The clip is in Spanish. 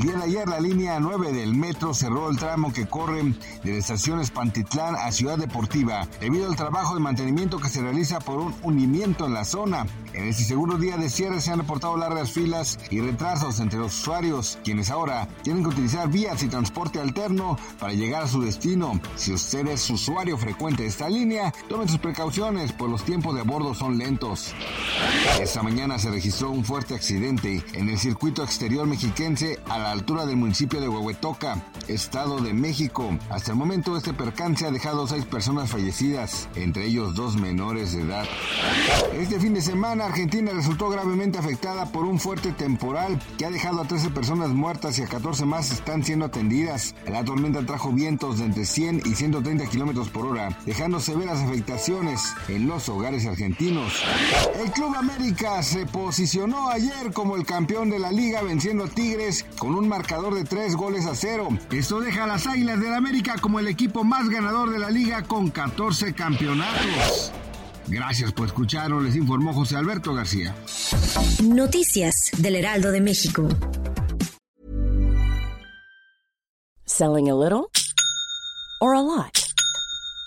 El día de ayer la línea 9 del metro cerró el tramo que corre de la estación Espantitlán a Ciudad Deportiva debido al trabajo de mantenimiento que se realiza por un hundimiento en la zona. En este segundo día de cierre se han reportado largas filas y retrasos entre los usuarios, quienes ahora tienen que utilizar vías y transporte alterno para llegar a su destino. Si usted es usuario frecuente de esta línea, tome sus precauciones, pues los tiempos de bordo son lentos. Esta mañana se registró un fuerte accidente en el circuito exterior mexiquense a la altura del municipio de Huehuetoca, Estado de México. Hasta el momento este percance ha dejado seis personas fallecidas, entre ellos dos menores de edad. Este fin de semana Argentina resultó gravemente afectada por un fuerte temporal que ha dejado a 13 personas muertas y a 14 más están siendo atendidas. La tormenta trajo vientos de entre 100 y 130 kilómetros por hora, dejando severas afectaciones en los hogares argentinos. El Club América se posicionó ayer como el campeón de la liga venciendo a Tigres con un marcador de 3 goles a 0. Esto deja a las Águilas del América como el equipo más ganador de la liga con 14 campeonatos. Gracias por escucharnos, les informó José Alberto García. Noticias del Heraldo de México. Selling a little or a lot?